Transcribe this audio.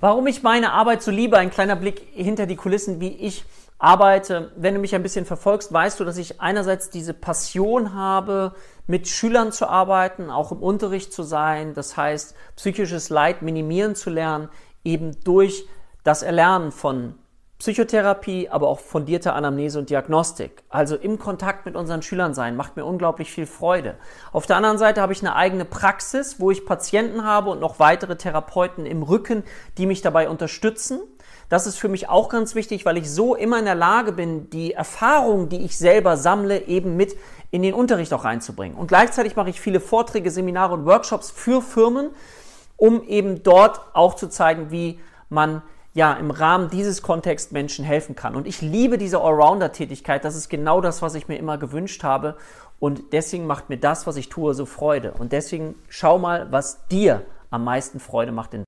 Warum ich meine Arbeit so liebe, ein kleiner Blick hinter die Kulissen, wie ich arbeite. Wenn du mich ein bisschen verfolgst, weißt du, dass ich einerseits diese Passion habe, mit Schülern zu arbeiten, auch im Unterricht zu sein. Das heißt, psychisches Leid minimieren zu lernen, eben durch das Erlernen von Psychotherapie, aber auch fundierte Anamnese und Diagnostik. Also im Kontakt mit unseren Schülern sein, macht mir unglaublich viel Freude. Auf der anderen Seite habe ich eine eigene Praxis, wo ich Patienten habe und noch weitere Therapeuten im Rücken, die mich dabei unterstützen. Das ist für mich auch ganz wichtig, weil ich so immer in der Lage bin, die Erfahrung, die ich selber sammle, eben mit in den Unterricht auch reinzubringen. Und gleichzeitig mache ich viele Vorträge, Seminare und Workshops für Firmen, um eben dort auch zu zeigen, wie man ja, im Rahmen dieses Kontexts Menschen helfen kann. Und ich liebe diese Allrounder-Tätigkeit. Das ist genau das, was ich mir immer gewünscht habe. Und deswegen macht mir das, was ich tue, so Freude. Und deswegen schau mal, was dir am meisten Freude macht in